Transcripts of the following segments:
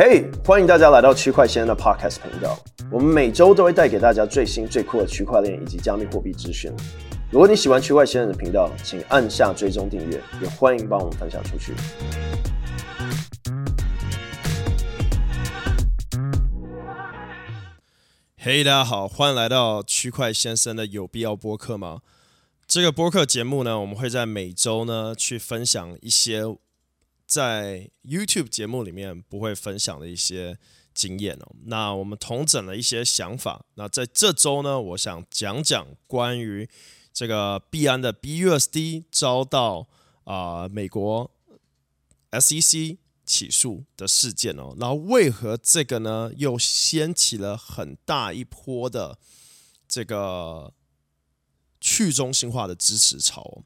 嘿，欢迎大家来到区块先生的 Podcast 频道。我们每周都会带给大家最新最酷的区块链以及加密货币资讯。如果你喜欢区块先生的频道，请按下追踪订阅，也欢迎帮我们分享出去。嘿，大家好，欢迎来到区块先生的有必要播客吗？这个播客节目呢，我们会在每周呢去分享一些在 YouTube 节目里面不会分享的一些经验哦。那我们同整了一些想法。那在这周呢，我想讲讲关于这个币安的 BUSD 遭到啊、美国 SEC 起诉的事件哦，然后为何这个呢又掀起了很大一波的这个去中心化的支持潮？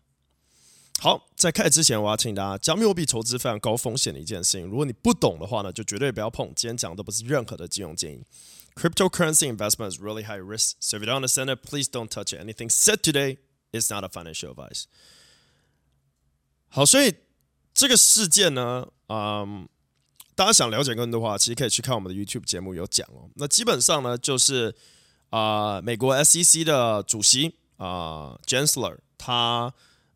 好，在开始之前，我要请大家，加密货币投资非常高风险的一件事情，如果你不懂的话呢，就绝对不要碰。今天讲的不是任何的金融建议。Cryptocurrency investment is really high risk, so if you don't understand it, please don't touch it. Anything said today is not a financial advice. 好，所以这个事件呢。嗯，大家想了解更多的话，其实可以去看我们的 YouTube 节目有讲哦。那基本上呢，就是啊、呃，美国 SEC 的主席啊、呃、Gensler 他、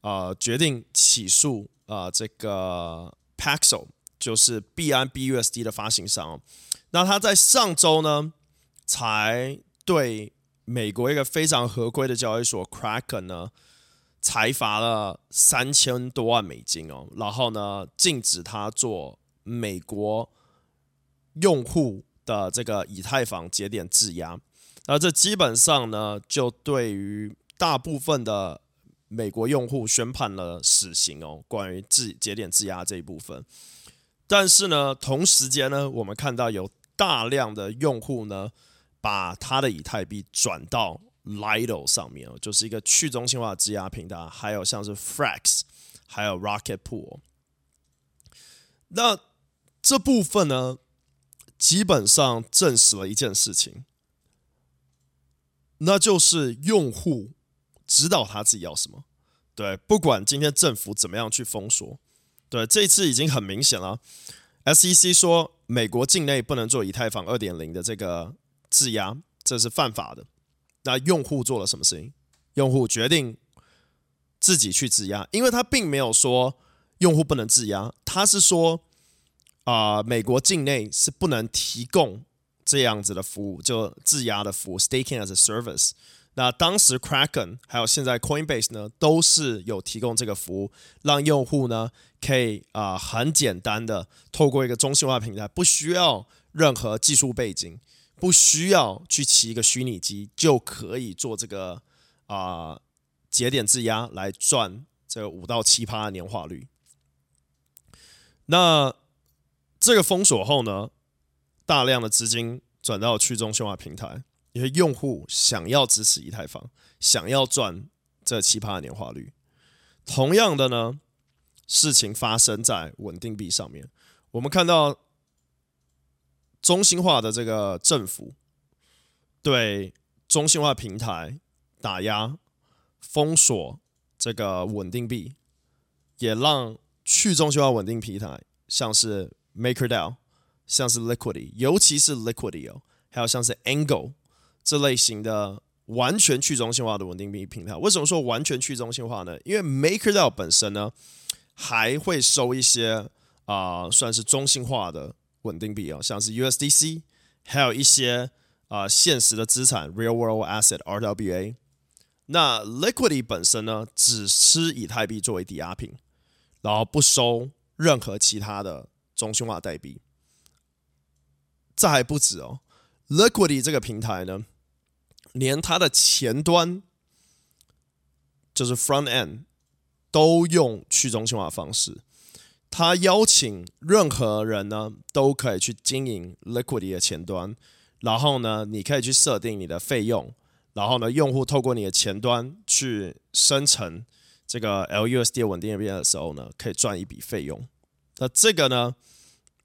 呃、决定起诉啊、这个 Paxo 就是币安 BUSD 的发行商。那他在上周呢，才对美国一个非常合规的交易所 Kraken 呢。裁罚了三千多万美金哦，然后呢，禁止他做美国用户的这个以太坊节点质押，那这基本上呢，就对于大部分的美国用户宣判了死刑哦。关于质节点质押这一部分，但是呢，同时间呢，我们看到有大量的用户呢，把他的以太币转到。Lido 上面哦，就是一个去中心化的质押平台，还有像是 Frax，还有 Rocket Pool。那这部分呢，基本上证实了一件事情，那就是用户知道他自己要什么。对，不管今天政府怎么样去封锁，对，这一次已经很明显了。SEC 说，美国境内不能做以太坊二点零的这个质押，这是犯法的。那用户做了什么事情？用户决定自己去质押，因为他并没有说用户不能质押，他是说啊、美国境内是不能提供这样子的服务，就质押的服务 （staking as a service）。那当时 Kraken 还有现在 Coinbase 呢，都是有提供这个服务，让用户呢可以啊、很简单的透过一个中心化平台，不需要任何技术背景。不需要去骑一个虚拟机就可以做这个啊、节点质押来赚这个五到七趴的年化率。那这个封锁后呢，大量的资金转到去中心化平台，因为用户想要支持以太坊，想要赚这奇葩的年化率。同样的呢，事情发生在稳定币上面，我们看到。中心化的这个政府对中心化平台打压、封锁这个稳定币，也让去中心化稳定平台，像是 MakerDAO、像是 Liquidity，尤其是 Liquity 哦，还有像是 Angle 这类型的完全去中心化的稳定币平台。为什么说完全去中心化呢？因为 MakerDAO 本身呢，还会收一些啊、算是中心化的。稳定币啊，像是 USDC，还有一些啊、现实的资产 （Real World Asset, RWA）。那 Liquidity 本身呢，只吃以太币作为抵押品，然后不收任何其他的中心化代币。这还不止哦，Liquidity 这个平台呢，连它的前端就是 Front End 都用去中心化方式。他邀请任何人呢，都可以去经营 liquidity 的前端，然后呢，你可以去设定你的费用，然后呢，用户透过你的前端去生成这个 LUSD 稳定币的时候呢，可以赚一笔费用。那这个呢，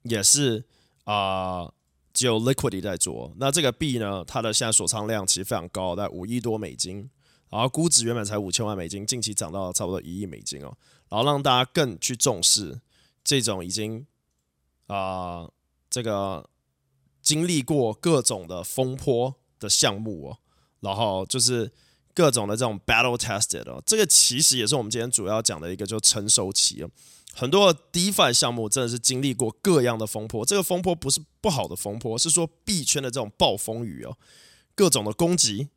也是啊、只有 liquidity 在做。那这个币呢，它的现在锁仓量其实非常高，在五亿多美金，然后估值原本才五千万美金，近期涨到差不多一亿美金哦，然后让大家更去重视。这种已经啊、这个经历过各种的风波的项目哦，然后就是各种的这种 battle tested 哦，这个其实也是我们今天主要讲的一个就成熟期哦。很多 DeFi 项目真的是经历过各样的风波，这个风波不是不好的风波，是说币圈的这种暴风雨哦，各种的攻击，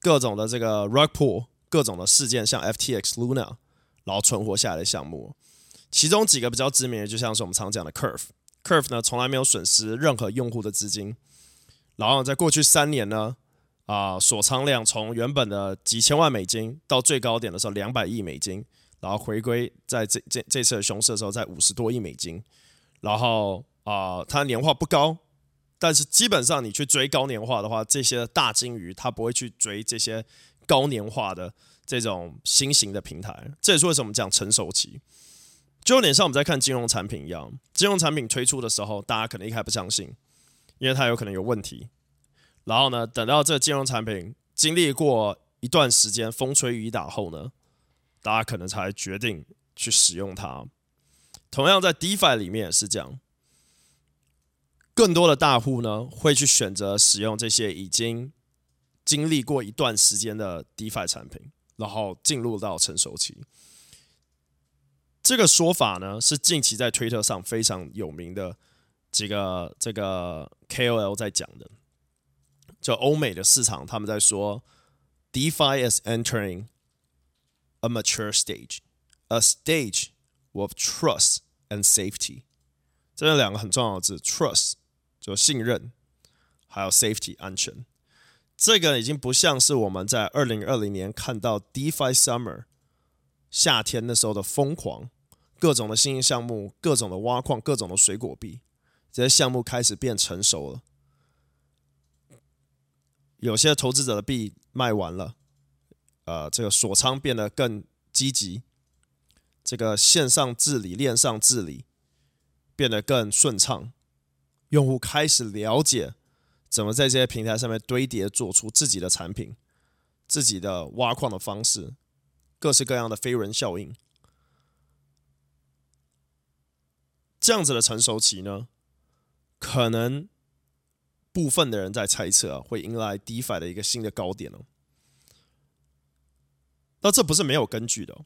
各种的这个 rug pull，各种的事件，像 FTX Luna，然后存活下来的项目，其中几个比较知名的，就像是我们常讲的 Curve，Curve 呢从来没有损失任何用户的资金，然后在过去三年呢，啊、锁仓量从原本的几千万美金到最高点的时候两百亿美金。然后回归在这这这次的熊市的时候，在五十多亿美金。然后啊、它年化不高，但是基本上你去追高年化的话，这些大鲸鱼它不会去追这些高年化的这种新型的平台。这也是为什么我们讲成熟期，就有点像我们在看金融产品一样。金融产品推出的时候，大家可能一开始不相信，因为它有可能有问题。然后呢，等到这个金融产品经历过一段时间风吹雨打后呢，大家可能才决定去使用它。同样在 DeFi 里面也是这样，更多的大户呢会去选择使用这些已经经历过一段时间的 DeFi 产品，然后进入到成熟期。这个说法呢是近期在推特上非常有名的几个这个 KOL 在讲的，就欧美的市场他们在说 DeFi is entering。A mature stage, a stage of trust and safety，这两个很重要的字，trust 就信任，还有 safety 安全。这个已经不像是我们在二零二零年看到 DeFi Summer 夏天那时候的疯狂，各种的新兴项目，各种的挖矿，各种的水果币，这些项目开始变成熟了。有些投资者的币卖完了。呃，这个锁仓变得更积极，这个线上治理、链上治理变得更顺畅，用户开始了解怎么在这些平台上面堆叠，做出自己的产品、自己的挖矿的方式，各式各样的飞轮效应。这样子的成熟期呢，可能部分的人在猜测啊，会迎来 DeFi 的一个新的高点哦。那这不是没有根据的，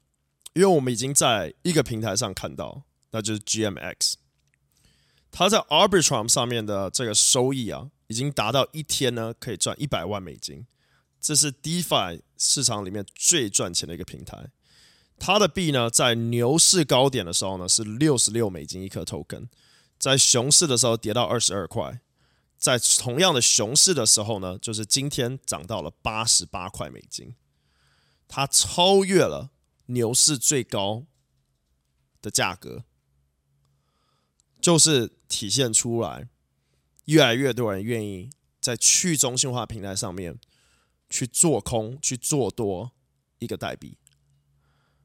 因为我们已经在一个平台上看到，那就是 GMX，它在 Arbitrum 上面的这个收益啊，已经达到一天呢可以赚一百万美金，这是 DeFi 市场里面最赚钱的一个平台。它的币呢，在牛市高点的时候呢是六十六美金一颗 token，在熊市的时候跌到二十二块，在同样的熊市的时候呢，就是今天涨到了八十八块美金。它超越了牛市最高的价格，就是体现出来越来越多人愿意在去中心化平台上面去做空、去做多一个代币。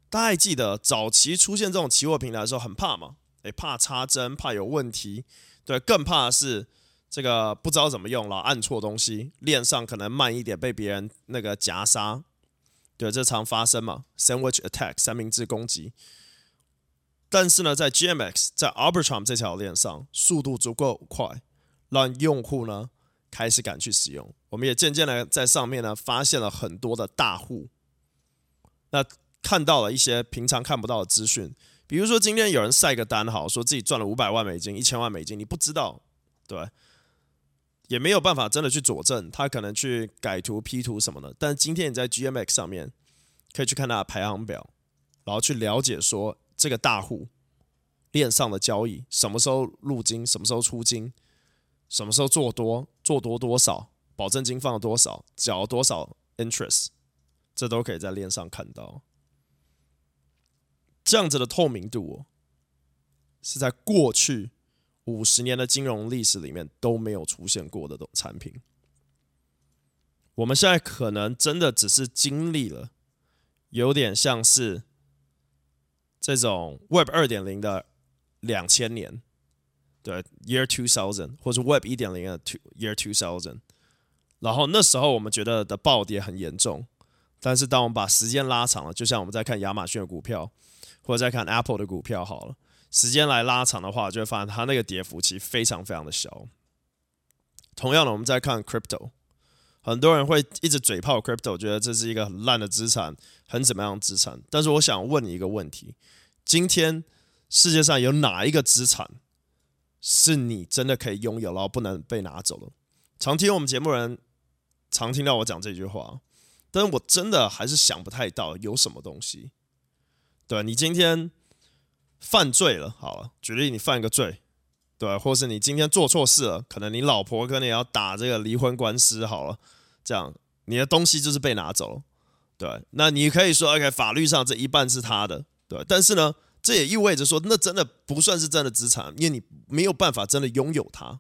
大家还记得早期出现这种期货平台的时候很怕吗？诶，怕插针，怕有问题，对，更怕的是这个不知道怎么用了，按错东西，链上可能慢一点被别人那个夹杀。对，这常发生嘛，sandwich attack 三明治攻击。但是呢，在 GMX 在 Arbitrum 这条链上，速度足够快，让用户呢开始敢去使用。我们也渐渐的在上面呢发现了很多的大户，那看到了一些平常看不到的资讯，比如说今天有人晒个单，好说自己赚了五百万美金、一千万美金，你不知道，对。也没有办法真的去佐证，他可能去改图、P 图什么的。但今天你在 GMX 上面可以去看他的排行表，然后去了解说这个大户链上的交易什么时候入金、什么时候出金、什么时候做多、做多多少、保证金放了多少、缴多少 interest，这都可以在链上看到。这样子的透明度哦是在过去。五十年的金融历史里面都没有出现过的这种产品，我们现在可能真的只是经历了，有点像是这种 Web 二点零的两千年，对，Year Two Thousand，或者 Web 一点零的 Year Two Thousand，然后那时候我们觉得的暴跌很严重，但是当我们把时间拉长了，就像我们在看亚马逊的股票，或者在看 Apple 的股票好了。时间来拉长的话，就会发现它那个跌幅其实非常非常的小。同样的，我们再看 crypto，很多人会一直嘴炮 crypto，觉得这是一个很烂的资产，很怎么样的资产。但是我想问你一个问题：今天世界上有哪一个资产是你真的可以拥有，然后不能被拿走的？常听我们节目人常听到我讲这句话，但是我真的还是想不太到有什么东西。对，你今天。犯罪了，好了，举例你犯一个罪，对，或是你今天做错事了，可能你老婆跟你要打这个离婚官司，好了，这样你的东西就是被拿走了，对，那你可以说，OK，法律上这一半是他的，对，但是呢，这也意味着说，那真的不算是真的资产，因为你没有办法真的拥有它。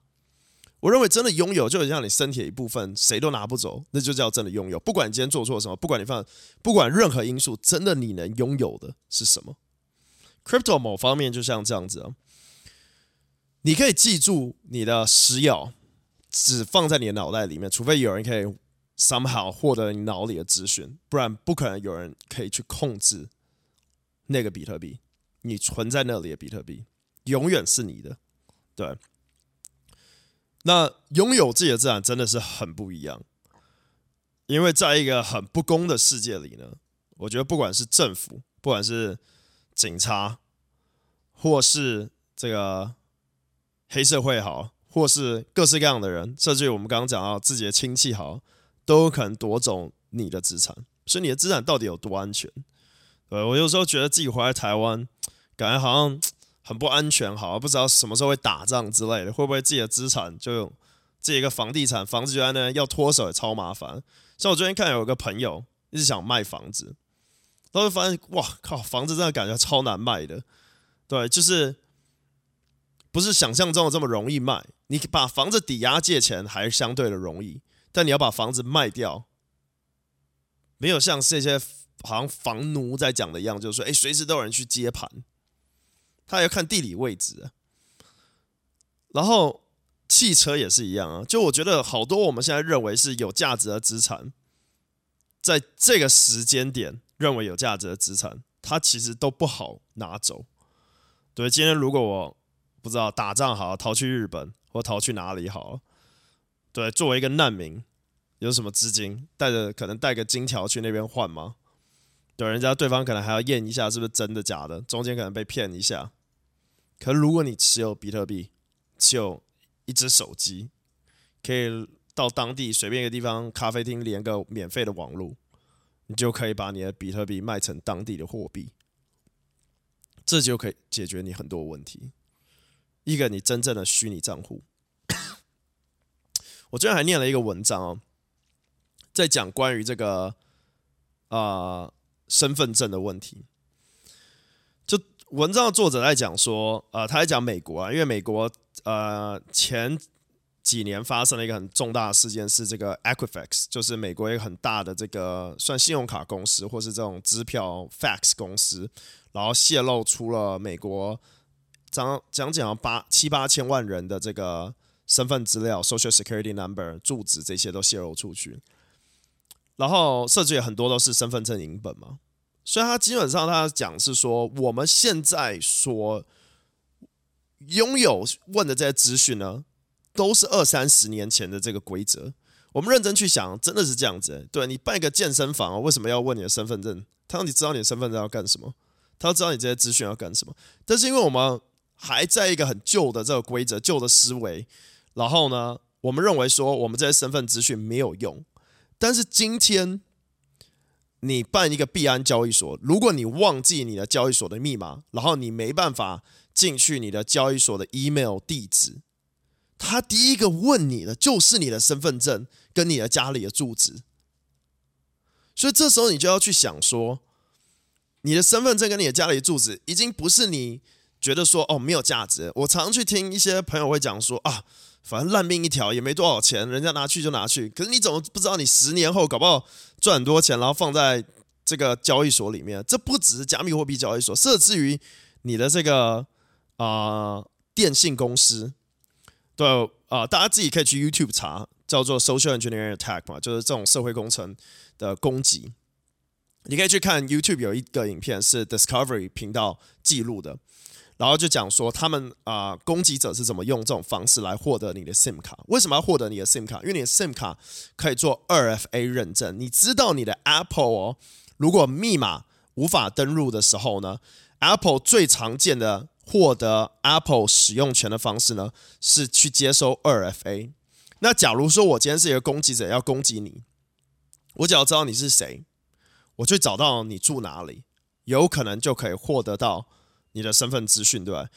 我认为真的拥有，就很像你身体的一部分，谁都拿不走，那就叫真的拥有。不管你今天做错什么，不管你犯，不管任何因素，真的你能拥有的是什么？Crypto 某方面就像这样子啊，你可以记住你的私钥，只放在你的脑袋里面，除非有人可以 somehow 获得你脑里的资讯，不然不可能有人可以去控制那个比特币。你存在那里的比特币永远是你的，对。那拥有自己的资产真的是很不一样，因为在一个很不公的世界里呢，我觉得不管是政府，不管是警察，或是这个黑社会好，或是各式各样的人，甚至于我们刚刚讲到自己的亲戚好，都有可能夺走你的资产。所以你的资产到底有多安全？对，我有时候觉得自己回来台湾，感觉好像很不安全，好，不知道什么时候会打仗之类的，会不会自己的资产就自己一个房地产房子就在那要脱手也超麻烦。像我最近看有一个朋友一直想卖房子。都会发现，哇靠，房子真的感觉超难卖的，对，就是不是想象中的这么容易卖。你把房子抵押借钱还是相对的容易，但你要把房子卖掉，没有像这些好像房奴在讲的一样，就是说，哎，随时都有人去接盘，他要看地理位置。然后汽车也是一样啊，就我觉得好多我们现在认为是有价值的资产，在这个时间点。认为有价值的资产，它其实都不好拿走。对，今天如果我不知道打仗好，逃去日本或逃去哪里好，对，作为一个难民，有什么资金，带着可能带个金条去那边换吗？对，人家对方可能还要验一下是不是真的假的，中间可能被骗一下。可如果你持有比特币，持有一只手机，可以到当地随便一个地方咖啡厅连个免费的网络。你就可以把你的比特币卖成当地的货币，这就可以解决你很多问题。一个你真正的虚拟账户，我最近还念了一个文章哦，在讲关于这个啊、身份证的问题。就文章的作者在讲说，呃，他在讲美国啊，因为美国呃前。几年发生了一个很重大的事件，是这个 Equifax，就是美国一个很大的这个算信用卡公司，或是这种支票 fax 公司，然后泄露出了美国将将近八七八千万人的这个身份资料 （Social Security Number）、住址这些都泄露出去，然后甚至也很多都是身份证影本嘛，所以他基本上他讲是说，我们现在所拥有问的这些资讯呢。都是二三十年前的这个规则，我们认真去想，真的是这样子、对，你办一个健身房，为什么要问你的身份证？他让你知道你的身份证要干什么，他要知道你这些资讯要干什么。但是因为我们还在一个很旧的这个规则、旧的思维，然后呢，我们认为说我们这些身份资讯没有用。但是今天你办一个币安交易所，如果你忘记你的交易所的密码，然后你没办法进去你的交易所的 email 地址。他第一个问你的就是你的身份证跟你的家里的住址，所以这时候你就要去想说，你的身份证跟你的家里的住址已经不是你觉得说哦没有价值。我常去听一些朋友会讲说啊，反正烂命一条也没多少钱，人家拿去就拿去。可是你怎么不知道你十年后搞不好赚很多钱，然后放在这个交易所里面？这不只是加密货币交易所，甚至于你的这个啊、电信公司。对啊、呃，大家自己可以去 YouTube 查，叫做 Social Engineering Attack 嘛，就是这种社会工程的攻击。你可以去看 YouTube 有一个影片是 Discovery 频道记录的，然后就讲说他们啊、呃，攻击者是怎么用这种方式来获得你的 SIM 卡？为什么要获得你的 SIM 卡？因为你的 SIM 卡可以做 2FA 认证。你知道你的 Apple 哦，如果密码无法登录的时候呢，Apple 最常见的获得 Apple 使用权的方式呢，是去接收 2FA。那假如说我今天是一个攻击者要攻击你，我只要知道你是谁，我去找到你住哪里，有可能就可以获得到。你的身份资讯，对吧？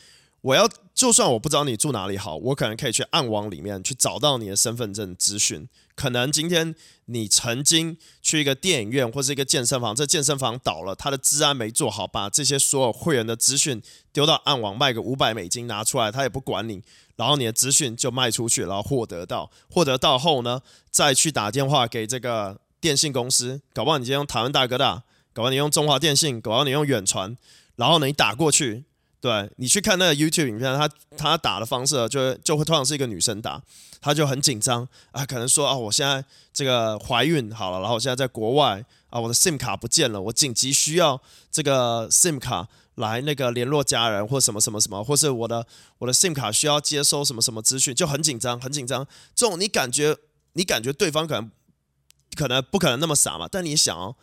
我要就算我不知道你住哪里好，我可能可以去暗网里面去找到你的身份证资讯。可能今天你曾经去一个电影院或是一个健身房，这健身房倒了，他的治安没做好，把这些所有会员的资讯丢到暗网卖个五百美金拿出来，他也不管你，然后你的资讯就卖出去，然后获得到，获得到后呢，再去打电话给这个电信公司，搞不好你今天用台湾大哥大，搞不好你用中华电信，搞不好你用远传。然后呢，你打过去，对，你去看那个 YouTube 影片，他他打的方式就就会通常是一个女生打，她就很紧张啊，可能说啊，我现在这个怀孕好了，然后我现在在国外啊，我的 SIM 卡不见了，我紧急需要这个 SIM 卡来那个联络家人或什么什么什么，或是我的我的 SIM 卡需要接收什么什么资讯，就很紧张，很紧张。这种你感觉你感觉对方可能可能不可能那么傻嘛，但你想哦，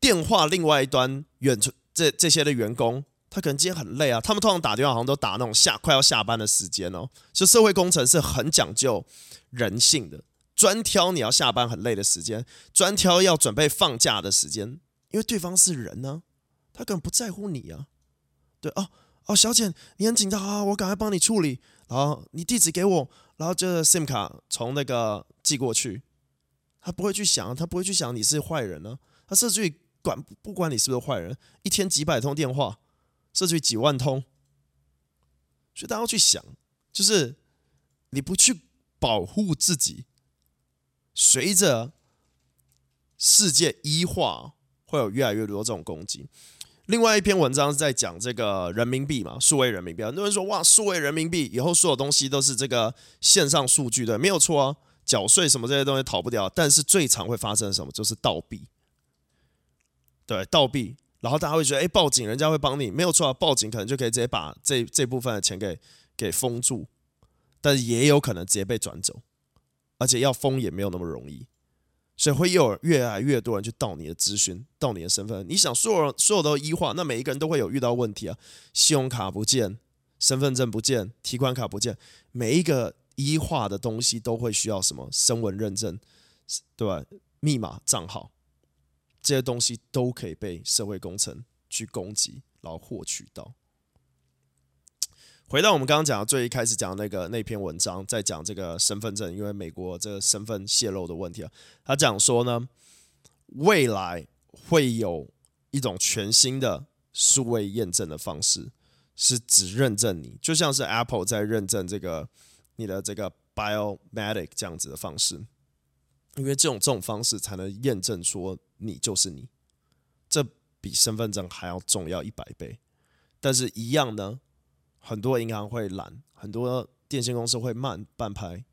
电话另外一端远处。这这些的员工，他可能今天很累啊。他们通常打电话好像都打那种下快要下班的时间哦。就社会工程是很讲究人性的，专挑你要下班很累的时间，专挑要准备放假的时间，因为对方是人呢、他根本不在乎你啊。对哦哦，小姐你很紧张啊，我赶快帮你处理。然后你地址给我，然后就 SIM 卡从那个寄过去，他不会去想，他不会去想你是坏人呢、他甚至于。管不管你是不是坏人，一天几百通电话，甚至于几万通，所以大家要去想，就是你不去保护自己，随着世界一化，会有越来越多这种攻击。另外一篇文章是在讲这个人民币嘛，数位人民币。很多人说哇，数位人民币以后所有东西都是这个线上数据的，没有错啊，缴税什么这些东西逃不掉。但是最常会发生什么，就是盗币。对，盗币，然后大家会觉得，哎，报警，人家会帮你，没有错啊，报警可能就可以直接把这这部分的钱给给封住，但是也有可能直接被转走，而且要封也没有那么容易，所以会有越来越多人去盗你的资讯，盗你的身份。你想，所有所有都医化，那每一个人都会有遇到问题啊，信用卡不见，身份证不见，提款卡不见，每一个医化的东西都会需要什么声纹认证，对吧？密码账号。这些东西都可以被社会工程去攻击，然后获取到。回到我们刚刚讲的最一开始讲那个那篇文章，在讲这个身份证，因为美国这个身份泄露的问题啊，他讲说呢，未来会有一种全新的数位验证的方式，是只认证你，就像是 Apple 在认证这个你的这个 Biometric 这样子的方式。因为这种这种方式才能验证说你就是你，这比身份证还要重要一百倍。但是，一样呢，很多银行会懒，很多电信公司会慢半拍，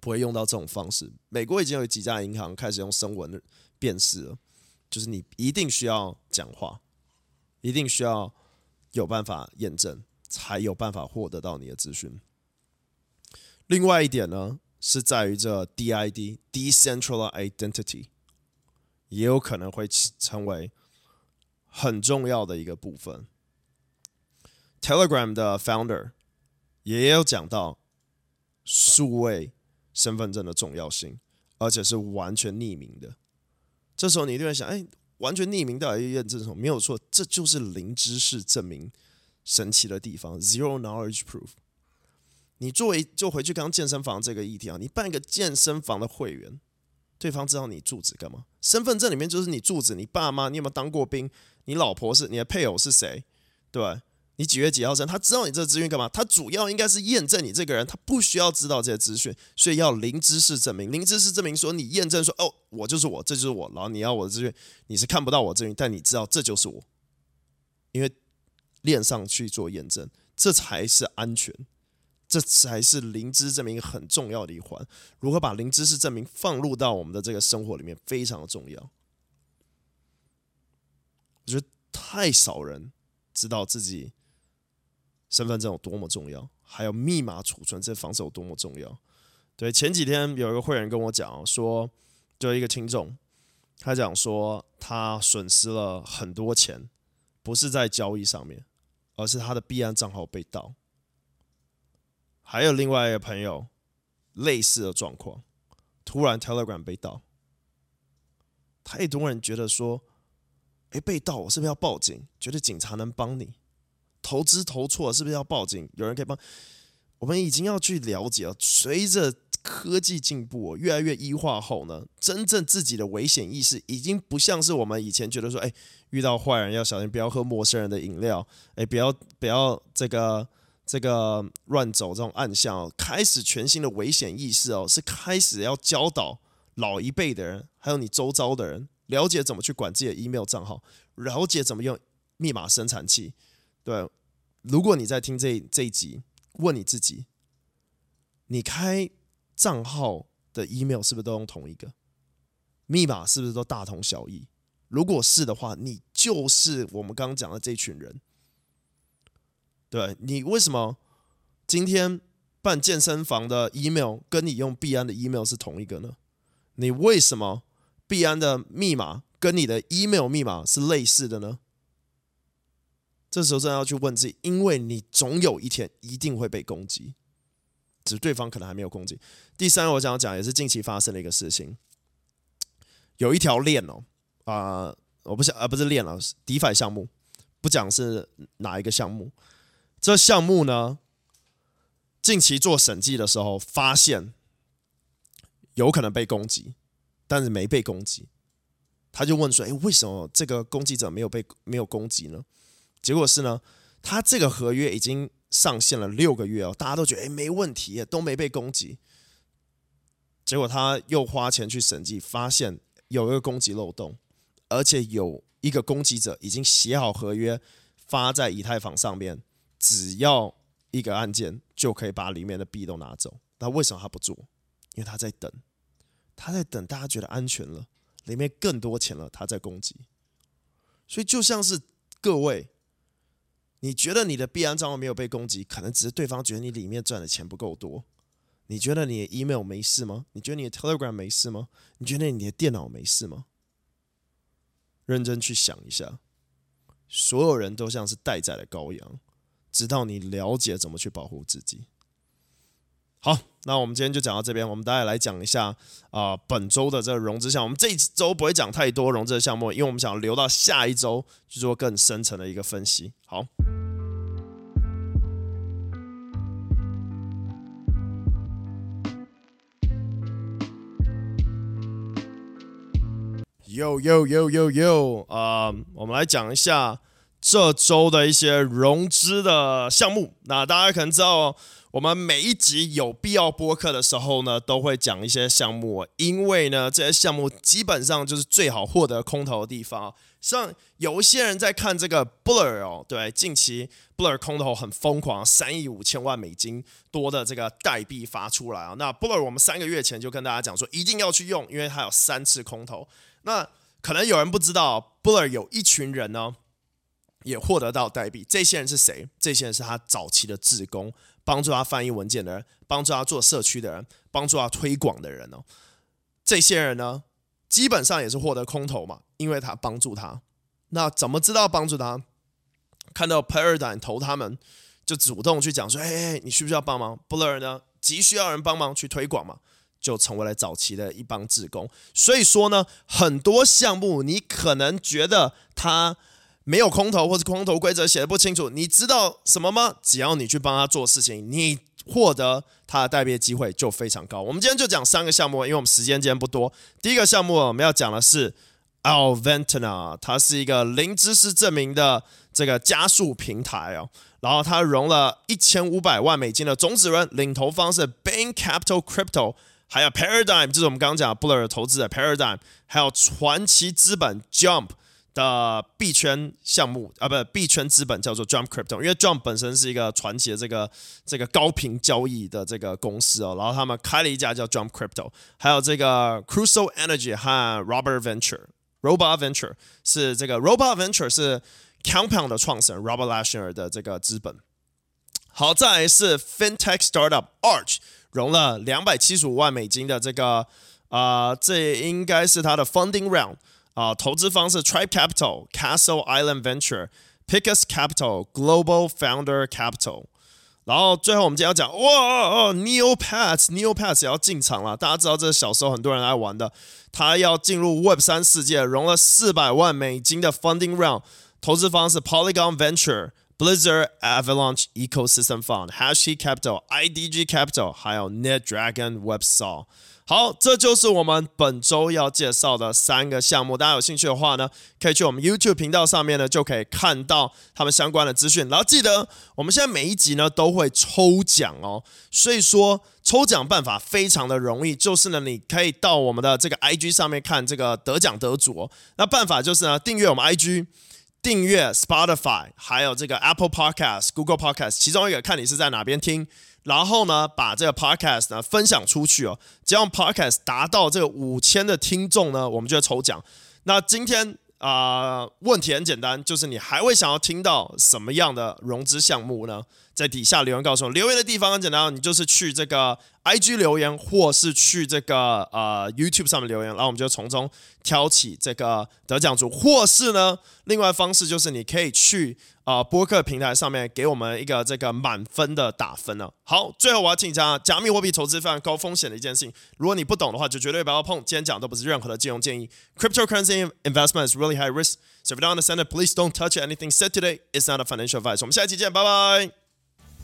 不会用到这种方式。美国已经有几家银行开始用声纹辨识了，就是你一定需要讲话，一定需要有办法验证，才有办法获得到你的资讯。另外一点呢，是在于这 DID Decentralized Identity 也有可能会成为很重要的一个部分。Telegram 的 Founder 也有讲到数位身份证的重要性，而且是完全匿名的。这时候你一定会想，哎，完全匿名到底验证什么？没有错，这就是零知识证明神奇的地方，Zero Knowledge Proof。你作为就回去刚健身房这个议题啊，你办一个健身房的会员，对方知道你住址干嘛？身份证里面就是你住址，你爸妈，你有没有当过兵？你老婆是你的配偶是谁？对，你几月几号生？他知道你这个资讯干嘛？他主要应该是验证你这个人，他不需要知道这些资讯，所以要零知识证明。零知识证明说你验证说哦，我就是我，这就是我，然后你要我的资讯，你是看不到我资讯，但你知道这就是我，因为链上去做验证，这才是安全。这才是零知识证明很重要的一环。如何把零知识证明放入到我们的这个生活里面，非常的重要。我觉得太少人知道自己身份证有多么重要，还有密码储存这房子有多么重要。对，前几天有一个会员跟我讲说，就一个听众，他讲说他损失了很多钱，不是在交易上面，而是他的币安账号被盗。还有另外一个朋友，类似的状况，突然 Telegram 被盗。太多人觉得说，诶，被盗，我是不是要报警？觉得警察能帮你？投资投错，是不是要报警？有人可以帮？我们已经要去了解了。随着科技进步，越来越医化后呢，真正自己的危险意识已经不像是我们以前觉得说，诶，遇到坏人要小心，不要喝陌生人的饮料，诶，不要不要这个这个乱走这种暗巷。开始全新的危险意识哦，是开始要教导。老一辈的人，还有你周遭的人，了解怎么去管自己的 email 账号，了解怎么用密码生产器。对，如果你在听这这一集，问你自己，你开账号的 email 是不是都用同一个？密码是不是都大同小异？如果是的话，你就是我们刚刚讲的这群人。对，你为什么今天办健身房的 email 跟你用币安的 email 是同一个呢？你为什么币安的密码跟你的 email 密码是类似的呢？这时候真的要去问自己，因为你总有一天一定会被攻击，只是对方可能还没有攻击。第三，我想要讲也是近期发生的一个事情，有一条链哦，啊、我不想啊，不是链了，DeFi 项目，不讲是哪一个项目，这项目呢，近期做审计的时候发现。有可能被攻击，但是没被攻击。他就问说：“诶，为什么这个攻击者没有被没有攻击呢？”结果是呢，他这个合约已经上线了六个月哦，大家都觉得诶没问题，都没被攻击。结果他又花钱去审计，发现有一个攻击漏洞，而且有一个攻击者已经写好合约发在以太坊上面，只要一个按键就可以把里面的币都拿走。那为什么他不做？因为他在等，他在等大家觉得安全了，里面更多钱了，他在攻击。所以就像是各位，你觉得你的币安账号没有被攻击，可能只是对方觉得你里面赚的钱不够多。你觉得你的 email 没事吗？你觉得你的 Telegram 没事吗？你觉得你的电脑没事吗？认真去想一下，所有人都像是待宰的羔羊，直到你了解怎么去保护自己。好，那我们今天就讲到这边。我们大家来讲一下啊、本周的这个融资项。我们这一周不会讲太多融资的项目，因为我们想留到下一周去做更深层的一个分析。好，Yo Yo Yo Yo Yo，啊、我们来讲一下这周的一些融资的项目。那大家可能知道哦。我们每一集有必要播客的时候呢，都会讲一些项目，因为呢，这些项目基本上就是最好获得空投的地方。像有一些人在看这个 Blur 哦，对，近期 Blur 空投很疯狂，三亿五千万美金多的这个代币发出来啊。那 Blur 我们三个月前就跟大家讲说，一定要去用，因为它有三次空投。那可能有人不知道，Blur 有一群人呢，也获得到代币。这些人是谁？这些人是他早期的志工。帮助他翻译文件的人，帮助他做社区的人，帮助他推广的人哦，这些人呢，基本上也是获得空投嘛，因为他帮助他。那怎么知道帮助他？看到 Paradigm 投他们，就主动去讲说：“嘿嘿，你需不需要帮忙？”Blur 呢，急需要人帮忙去推广嘛，就成为了早期的一帮志工。所以说呢，很多项目你可能觉得他。没有空投或者空投规则写的不清楚，你知道什么吗？只要你去帮他做事情，你获得他的代币机会就非常高。我们今天就讲三个项目，因为我们时间今天不多。第一个项目我们要讲的是 Alventana，它是一个零知识证明的这个加速平台哦。然后它融了一千五百万美金的种子轮，领投方是 Bain Capital Crypto，还有 Paradigm，就是我们刚刚讲的 Blur 投资的 Paradigm，还有传奇资本 Jump。的币圈项目啊，不是，币圈资本叫做 Jump Crypto，因为 Jump 本身是一个传奇的这个这个高频交易的这个公司哦，然后他们开了一家叫 Jump Crypto，还有这个 Crusoe Energy 和 Robert Venture，Robot Venture 是这个 Robot Venture 是 Compound 的创始人 Robert Lashner 的这个资本，好，再来是 FinTech Startup Arch 融了两百七十五万美金的这个啊、这应该是它的 Funding Round 啊、投资方是 Tribe Capital、Castle Island Venture、Picus Capital、Global Founder Capital。然后最后我们今天要讲哇哦，Neopets，Neopets 也要进场了。大家知道这是小时候很多人爱玩的，他要进入 Web 三世界，融了四百万美金的 Funding Round，投资方是 Polygon Venture。Blizzard Avalanche Ecosystem Fund, Hashi Capital、IDG Capital，还有 NetDragon Websaw。好，这就是我们本周要介绍的三个项目。大家有兴趣的话呢，可以去我们 YouTube 频道上面呢，就可以看到他们相关的资讯。然后记得，我们现在每一集呢都会抽奖哦。所以说，抽奖办法非常的容易，就是呢，你可以到我们的这个 IG 上面看这个得奖得主哦。那办法就是呢，订阅我们 IG。订阅 Spotify，还有这个 Apple Podcast、Google Podcast，其中一个看你是在哪边听，然后呢，把这个 Podcast 呢分享出去哦。只要 Podcast 达到这个五千的听众呢，我们就会抽奖。那今天啊、问题很简单，就是你还会想要听到什么样的融资项目呢？在底下留言告诉我。留言的地方很简单，你就是去这个 IG 留言，或是去这个呃 YouTube 上面留言，然后我们就从中挑起这个得奖组，或是呢，另外方式就是你可以去、呃、播客平台上面给我们一个这个满分的打分呢。好，最后我要请讲，加密货币投资非常高风险的一件事情，如果你不懂的话，就绝对不要碰。今天讲的都不是任何的金融建议。Cryptocurrency investment is really high risk, so if you don't understand it, please don't touch anything said today. It's not a financial advice. 我们下期见，拜拜。